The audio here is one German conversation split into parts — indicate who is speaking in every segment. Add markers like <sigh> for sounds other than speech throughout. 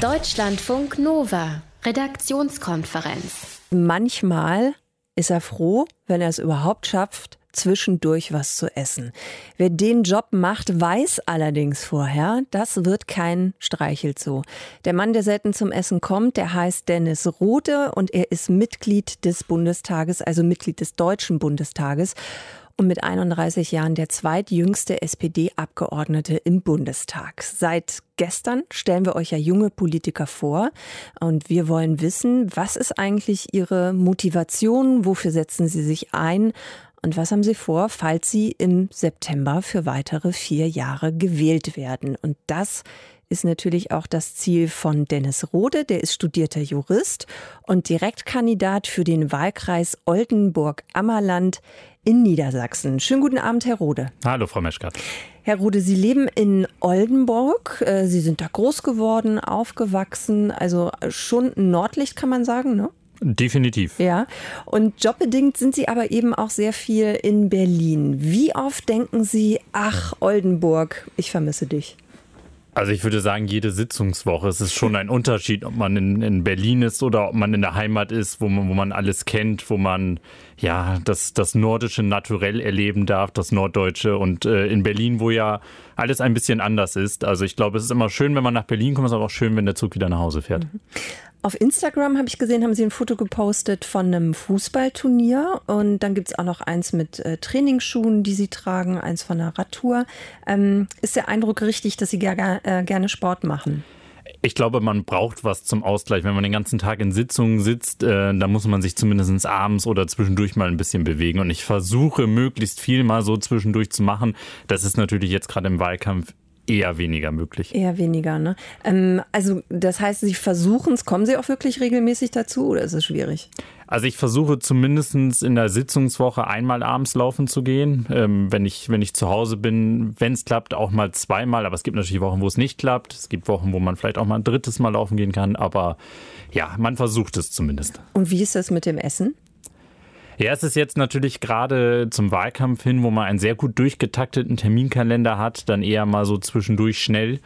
Speaker 1: Deutschlandfunk Nova, Redaktionskonferenz.
Speaker 2: Manchmal ist er froh, wenn er es überhaupt schafft, zwischendurch was zu essen. Wer den Job macht, weiß allerdings vorher, das wird kein Streichelzoo. Der Mann, der selten zum Essen kommt, der heißt Dennis Rode und er ist Mitglied des Bundestages, also Mitglied des Deutschen Bundestages und mit 31 Jahren der zweitjüngste SPD-Abgeordnete im Bundestag. Seit gestern stellen wir euch ja junge Politiker vor und wir wollen wissen, was ist eigentlich ihre Motivation, wofür setzen sie sich ein und was haben Sie vor, falls Sie im September für weitere vier Jahre gewählt werden? Und das ist natürlich auch das Ziel von Dennis Rode. Der ist studierter Jurist und Direktkandidat für den Wahlkreis Oldenburg-Ammerland in Niedersachsen. Schönen guten Abend, Herr Rode.
Speaker 3: Hallo, Frau Meschkat.
Speaker 2: Herr Rode, Sie leben in Oldenburg. Äh, Sie sind da groß geworden, aufgewachsen, also schon Nordlicht kann man sagen, ne?
Speaker 3: Definitiv.
Speaker 2: Ja. Und jobbedingt sind Sie aber eben auch sehr viel in Berlin. Wie oft denken Sie, ach, Oldenburg, ich vermisse dich?
Speaker 3: Also ich würde sagen, jede Sitzungswoche. Es ist schon ein Unterschied, ob man in, in Berlin ist oder ob man in der Heimat ist, wo man, wo man alles kennt, wo man ja das, das nordische Naturell erleben darf, das Norddeutsche. Und äh, in Berlin, wo ja alles ein bisschen anders ist. Also ich glaube, es ist immer schön, wenn man nach Berlin kommt, es ist aber auch schön, wenn der Zug wieder nach Hause fährt.
Speaker 2: Auf Instagram habe ich gesehen, haben Sie ein Foto gepostet von einem Fußballturnier und dann gibt es auch noch eins mit äh, Trainingsschuhen, die Sie tragen, eins von einer Radtour. Ähm, ist der Eindruck richtig, dass Sie ger äh, gerne Sport machen?
Speaker 3: Ich glaube, man braucht was zum Ausgleich. Wenn man den ganzen Tag in Sitzungen sitzt, äh, dann muss man sich zumindest abends oder zwischendurch mal ein bisschen bewegen. Und ich versuche möglichst viel mal so zwischendurch zu machen. Das ist natürlich jetzt gerade im Wahlkampf eher weniger möglich.
Speaker 2: Eher weniger, ne? Ähm, also das heißt, Sie versuchen es, kommen Sie auch wirklich regelmäßig dazu oder ist es schwierig?
Speaker 3: Also ich versuche zumindest in der Sitzungswoche einmal abends laufen zu gehen. Ähm, wenn, ich, wenn ich zu Hause bin, wenn es klappt, auch mal zweimal. Aber es gibt natürlich Wochen, wo es nicht klappt. Es gibt Wochen, wo man vielleicht auch mal ein drittes Mal laufen gehen kann. Aber ja, man versucht es zumindest.
Speaker 2: Und wie ist das mit dem Essen?
Speaker 3: Ja, es ist jetzt natürlich gerade zum Wahlkampf hin, wo man einen sehr gut durchgetakteten Terminkalender hat, dann eher mal so zwischendurch schnell.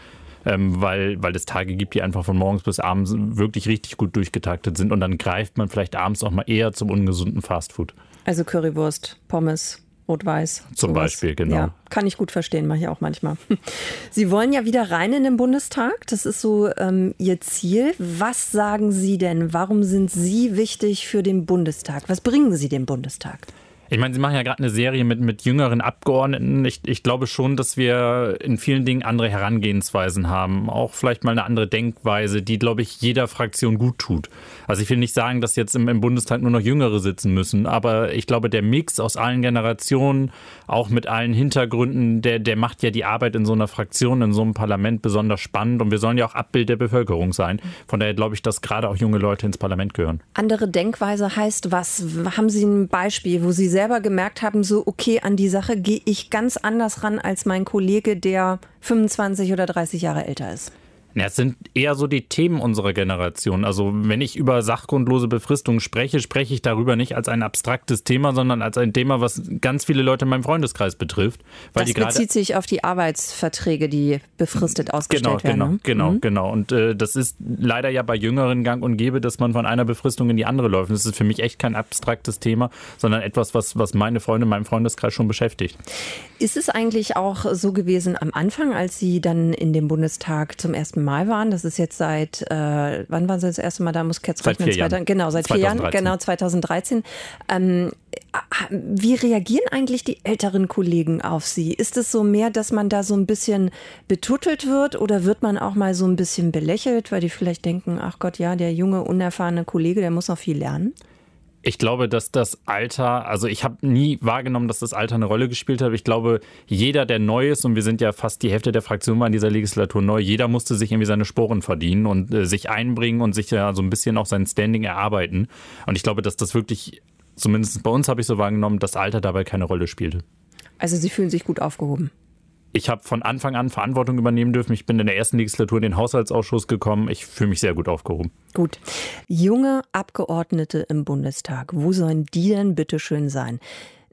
Speaker 3: Ähm, weil, weil es Tage gibt, die einfach von morgens bis abends wirklich richtig gut durchgetaktet sind und dann greift man vielleicht abends auch mal eher zum ungesunden Fastfood.
Speaker 2: Also Currywurst, Pommes, Rot-Weiß.
Speaker 3: Zum sowas. Beispiel, genau. Ja,
Speaker 2: kann ich gut verstehen, mache ich auch manchmal. <laughs> Sie wollen ja wieder rein in den Bundestag. Das ist so ähm, Ihr Ziel. Was sagen Sie denn? Warum sind Sie wichtig für den Bundestag? Was bringen Sie dem Bundestag?
Speaker 3: Ich meine, Sie machen ja gerade eine Serie mit, mit jüngeren Abgeordneten. Ich, ich glaube schon, dass wir in vielen Dingen andere Herangehensweisen haben. Auch vielleicht mal eine andere Denkweise, die, glaube ich, jeder Fraktion gut tut. Also ich will nicht sagen, dass jetzt im, im Bundestag nur noch Jüngere sitzen müssen, aber ich glaube, der Mix aus allen Generationen, auch mit allen Hintergründen, der, der macht ja die Arbeit in so einer Fraktion, in so einem Parlament besonders spannend. Und wir sollen ja auch Abbild der Bevölkerung sein. Von daher glaube ich, dass gerade auch junge Leute ins Parlament gehören.
Speaker 2: Andere Denkweise heißt was? Haben Sie ein Beispiel, wo Sie selber gemerkt haben, so, okay, an die Sache gehe ich ganz anders ran als mein Kollege, der 25 oder 30 Jahre älter ist?
Speaker 3: Ja, es sind eher so die Themen unserer Generation. Also wenn ich über sachgrundlose Befristung spreche, spreche ich darüber nicht als ein abstraktes Thema, sondern als ein Thema, was ganz viele Leute in meinem Freundeskreis betrifft.
Speaker 2: Weil das bezieht sich auf die Arbeitsverträge, die befristet ausgestellt
Speaker 3: genau, werden.
Speaker 2: Genau,
Speaker 3: ne? genau, mhm. genau. Und äh, das ist leider ja bei Jüngeren gang und gäbe, dass man von einer Befristung in die andere läuft. Und das ist für mich echt kein abstraktes Thema, sondern etwas, was, was meine Freunde in meinem Freundeskreis schon beschäftigt.
Speaker 2: Ist es eigentlich auch so gewesen am Anfang, als Sie dann in dem Bundestag zum ersten Mal waren? Das ist jetzt seit, äh, wann waren Sie das erste Mal da? Muss ich jetzt
Speaker 3: rechnen? Seit vier
Speaker 2: Jahren. Genau, seit 2013. vier Jahren, genau, 2013. Ähm, wie reagieren eigentlich die älteren Kollegen auf Sie? Ist es so mehr, dass man da so ein bisschen betuttelt wird oder wird man auch mal so ein bisschen belächelt, weil die vielleicht denken, ach Gott, ja, der junge, unerfahrene Kollege, der muss noch viel lernen?
Speaker 3: Ich glaube, dass das Alter, also ich habe nie wahrgenommen, dass das Alter eine Rolle gespielt hat. Ich glaube, jeder, der neu ist, und wir sind ja fast die Hälfte der Fraktion war in dieser Legislatur neu, jeder musste sich irgendwie seine Sporen verdienen und äh, sich einbringen und sich ja so ein bisschen auch sein Standing erarbeiten. Und ich glaube, dass das wirklich, zumindest bei uns habe ich so wahrgenommen, das Alter dabei keine Rolle spielte.
Speaker 2: Also Sie fühlen sich gut aufgehoben
Speaker 3: ich habe von Anfang an Verantwortung übernehmen dürfen. Ich bin in der ersten Legislatur in den Haushaltsausschuss gekommen. Ich fühle mich sehr gut aufgehoben.
Speaker 2: Gut. Junge Abgeordnete im Bundestag, wo sollen die denn bitte schön sein?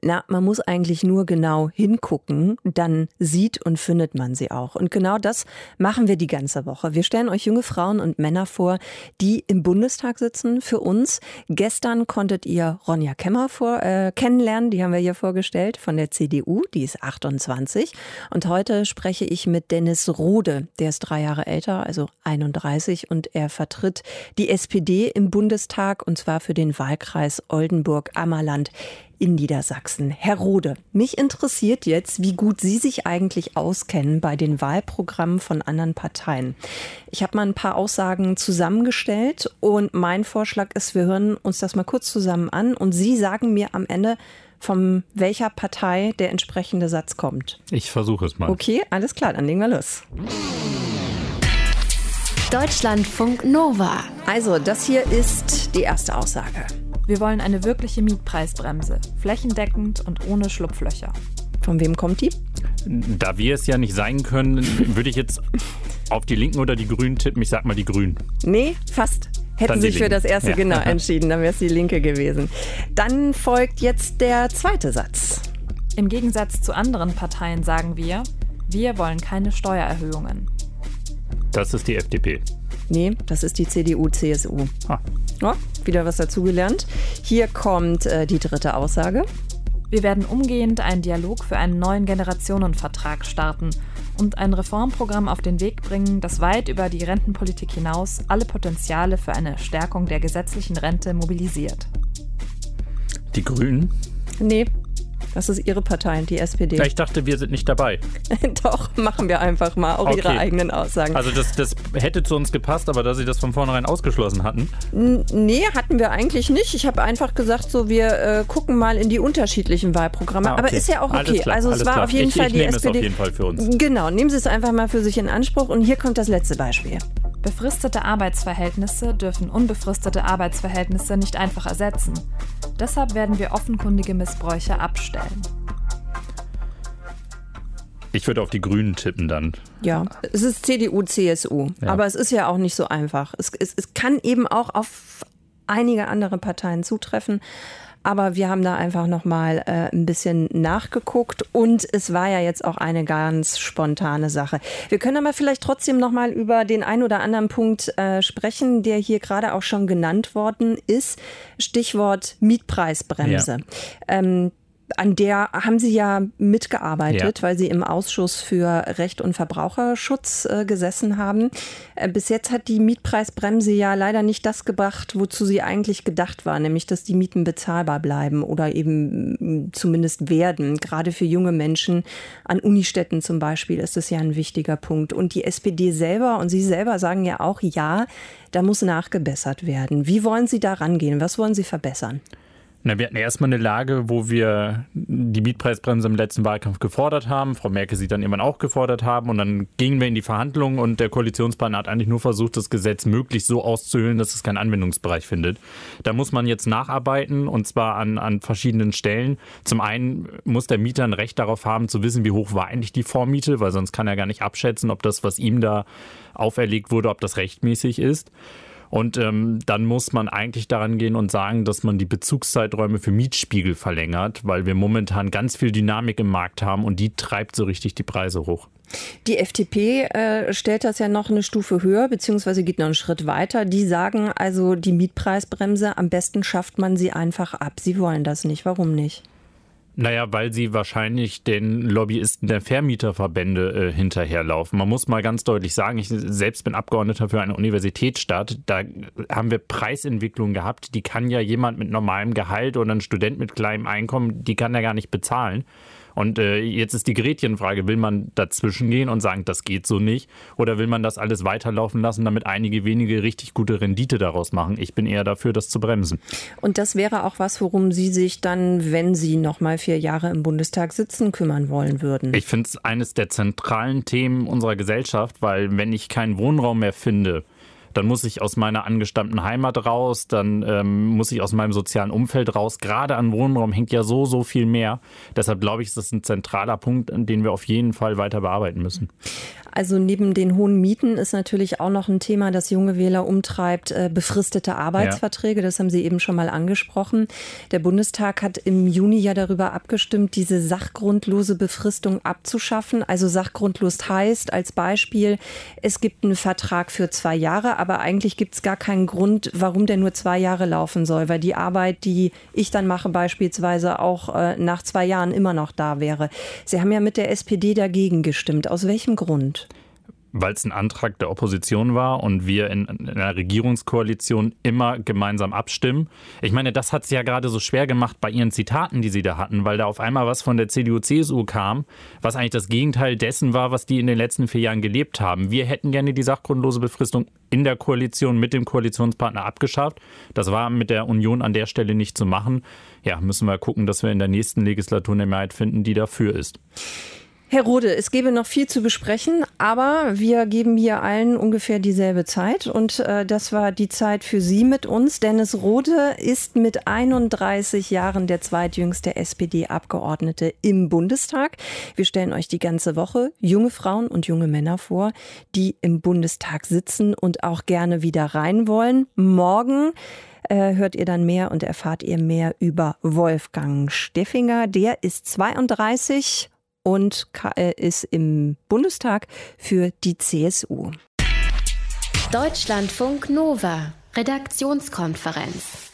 Speaker 2: Na, man muss eigentlich nur genau hingucken, dann sieht und findet man sie auch. Und genau das machen wir die ganze Woche. Wir stellen euch junge Frauen und Männer vor, die im Bundestag sitzen für uns. Gestern konntet ihr Ronja Kemmer vor, äh, kennenlernen, die haben wir hier vorgestellt von der CDU, die ist 28. Und heute spreche ich mit Dennis Rode, der ist drei Jahre älter, also 31 und er vertritt die SPD im Bundestag und zwar für den Wahlkreis Oldenburg-Ammerland in Niedersachsen. Herr Rode, mich interessiert jetzt, wie gut Sie sich eigentlich auskennen bei den Wahlprogrammen von anderen Parteien. Ich habe mal ein paar Aussagen zusammengestellt und mein Vorschlag ist, wir hören uns das mal kurz zusammen an und Sie sagen mir am Ende, von welcher Partei der entsprechende Satz kommt.
Speaker 3: Ich versuche es mal.
Speaker 2: Okay, alles klar, dann legen wir los.
Speaker 1: Deutschlandfunk Nova.
Speaker 2: Also, das hier ist die erste Aussage.
Speaker 4: Wir wollen eine wirkliche Mietpreisbremse, flächendeckend und ohne Schlupflöcher.
Speaker 2: Von wem kommt die?
Speaker 3: Da wir es ja nicht sein können, würde ich jetzt auf die Linken oder die Grünen tippen. Ich sag mal die Grünen.
Speaker 2: Nee, fast. Hätten sich für das erste
Speaker 3: Ja.
Speaker 2: genau <laughs> entschieden, dann wäre es die Linke gewesen. Dann folgt jetzt der zweite Satz.
Speaker 4: Im Gegensatz zu anderen Parteien sagen wir, wir wollen keine Steuererhöhungen.
Speaker 3: Das ist die FDP.
Speaker 2: Nee, das ist die CDU-CSU.
Speaker 3: Ah.
Speaker 2: Oh, wieder was dazugelernt. Hier kommt äh, die dritte Aussage.
Speaker 4: Wir werden umgehend einen Dialog für einen neuen Generationenvertrag starten und ein Reformprogramm auf den Weg bringen, das weit über die Rentenpolitik hinaus alle Potenziale für eine Stärkung der gesetzlichen Rente mobilisiert.
Speaker 3: Die Grünen?
Speaker 2: Nee, das ist Ihre Partei, die SPD.
Speaker 3: Ja, ich dachte, wir sind nicht dabei. <laughs>
Speaker 2: Doch, machen wir einfach mal auch Ihre
Speaker 3: Okay.
Speaker 2: eigenen Aussagen.
Speaker 3: Also das, das hätte zu uns gepasst, aber da sie das von vornherein ausgeschlossen hatten.
Speaker 2: N- Nee, hatten wir eigentlich nicht. Ich habe einfach gesagt, so wir äh, gucken mal in die unterschiedlichen Wahlprogramme.
Speaker 3: Ah,
Speaker 2: Aber
Speaker 3: okay.
Speaker 2: ist ja auch okay.
Speaker 3: Klar,
Speaker 2: also es war
Speaker 3: klar.
Speaker 2: auf jeden
Speaker 3: ich,
Speaker 2: Fall
Speaker 3: ich
Speaker 2: die SPD.
Speaker 3: es auf jeden Fall für uns.
Speaker 2: Genau, nehmen Sie es einfach mal für sich in Anspruch. Und hier kommt das letzte Beispiel.
Speaker 4: Befristete Arbeitsverhältnisse dürfen unbefristete Arbeitsverhältnisse nicht einfach ersetzen. Deshalb werden wir offenkundige Missbräuche abstellen.
Speaker 3: Ich würde auf die Grünen tippen dann.
Speaker 2: Ja, es ist CDU, CSU.
Speaker 3: Ja.
Speaker 2: Aber es ist ja auch nicht so einfach. Es, es, es kann eben auch auf einige andere Parteien zutreffen. Aber wir haben da einfach nochmal äh, ein bisschen nachgeguckt und es war ja jetzt auch eine ganz spontane Sache. Wir können aber vielleicht trotzdem nochmal über den ein oder anderen Punkt äh, sprechen, der hier gerade auch schon genannt worden ist. Stichwort Mietpreisbremse. Ähm, an der haben Sie ja mitgearbeitet,
Speaker 3: Ja.
Speaker 2: weil Sie im Ausschuss für Recht und Verbraucherschutz äh, gesessen haben. Äh, bis jetzt hat die Mietpreisbremse ja leider nicht das gebracht, wozu sie eigentlich gedacht war, nämlich dass die Mieten bezahlbar bleiben oder eben zumindest werden. Gerade für junge Menschen an Unistädten zum Beispiel ist das ja ein wichtiger Punkt. Und die SPD selber und Sie selber sagen ja auch, ja, da muss nachgebessert werden. Wie wollen Sie da rangehen? Was wollen Sie verbessern?
Speaker 3: Na, wir hatten erstmal eine Lage, wo wir die Mietpreisbremse im letzten Wahlkampf gefordert haben, Frau Merkel sie dann irgendwann auch gefordert haben und dann gingen wir in die Verhandlungen und der Koalitionspartner hat eigentlich nur versucht, das Gesetz möglichst so auszuhöhlen, dass es keinen Anwendungsbereich findet. Da muss man jetzt nacharbeiten und zwar an, an verschiedenen Stellen. Zum einen muss der Mieter ein Recht darauf haben, zu wissen, wie hoch war eigentlich die Vormiete, weil sonst kann er gar nicht abschätzen, ob das, was ihm da auferlegt wurde, ob das rechtmäßig ist. Und ähm, dann muss man eigentlich daran gehen und sagen, dass man die Bezugszeiträume für Mietspiegel verlängert, weil wir momentan ganz viel Dynamik im Markt haben und die treibt so richtig die Preise hoch.
Speaker 2: Die FDP äh, stellt das ja noch eine Stufe höher, beziehungsweise geht noch einen Schritt weiter. Die sagen also, die Mietpreisbremse, am besten schafft man sie einfach ab. Sie wollen das nicht. Warum nicht?
Speaker 3: Naja, weil sie wahrscheinlich den Lobbyisten der Vermieterverbände äh, hinterherlaufen. Man muss mal ganz deutlich sagen, ich selbst bin Abgeordneter für eine Universitätsstadt. Da haben wir Preisentwicklungen gehabt, die kann ja jemand mit normalem Gehalt oder ein Student mit kleinem Einkommen, die kann er gar nicht bezahlen. Und äh, jetzt ist die Gretchenfrage, will man dazwischen gehen und sagen, das geht so nicht? Oder will man das alles weiterlaufen lassen, damit einige wenige richtig gute Rendite daraus machen? Ich bin eher dafür, das zu bremsen.
Speaker 2: Und das wäre auch was, worum Sie sich dann, wenn Sie noch mal vier Jahre im Bundestag sitzen, kümmern wollen würden.
Speaker 3: Ich finde es eines der zentralen Themen unserer Gesellschaft, weil wenn ich keinen Wohnraum mehr finde, dann muss ich aus meiner angestammten Heimat raus, dann ähm, muss ich aus meinem sozialen Umfeld raus. Gerade an Wohnraum hängt ja so, so viel mehr. Deshalb glaube ich, ist das ein zentraler Punkt, den wir auf jeden Fall weiter bearbeiten müssen.
Speaker 2: Also neben den hohen Mieten ist natürlich auch noch ein Thema, das junge Wähler umtreibt, äh, befristete Arbeitsverträge. Ja. Das haben Sie eben schon mal angesprochen. Der Bundestag hat im Juni ja darüber abgestimmt, diese sachgrundlose Befristung abzuschaffen. Also sachgrundlos heißt als Beispiel, es gibt einen Vertrag für zwei Jahre, aber eigentlich gibt es gar keinen Grund, warum der nur zwei Jahre laufen soll, weil die Arbeit, die ich dann mache beispielsweise auch äh, nach zwei Jahren immer noch da wäre. Sie haben ja mit der SPD dagegen gestimmt. Aus welchem Grund?
Speaker 3: Weil es ein Antrag der Opposition war und wir in, in einer Regierungskoalition immer gemeinsam abstimmen. Ich meine, das hat es ja gerade so schwer gemacht bei ihren Zitaten, die sie da hatten, weil da auf einmal was von der CDU-CSU kam, was eigentlich das Gegenteil dessen war, was die in den letzten vier Jahren gelebt haben. Wir hätten gerne die sachgrundlose Befristung in der Koalition mit dem Koalitionspartner abgeschafft. Das war mit der Union an der Stelle nicht zu machen. Ja, müssen wir gucken, dass wir in der nächsten Legislatur eine Mehrheit finden, die dafür ist.
Speaker 2: Herr Rode, es gäbe noch viel zu besprechen, aber wir geben hier allen ungefähr dieselbe Zeit und äh, das war die Zeit für Sie mit uns. Dennis Rode ist mit 31 Jahren der zweitjüngste SPD-Abgeordnete im Bundestag. Wir stellen euch die ganze Woche junge Frauen und junge Männer vor, die im Bundestag sitzen und auch gerne wieder rein wollen. Morgen äh, hört ihr dann mehr und erfahrt ihr mehr über Wolfgang Steffinger. Der ist 32 und ist im Bundestag für die CSU.
Speaker 1: Deutschlandfunk Nova, Redaktionskonferenz.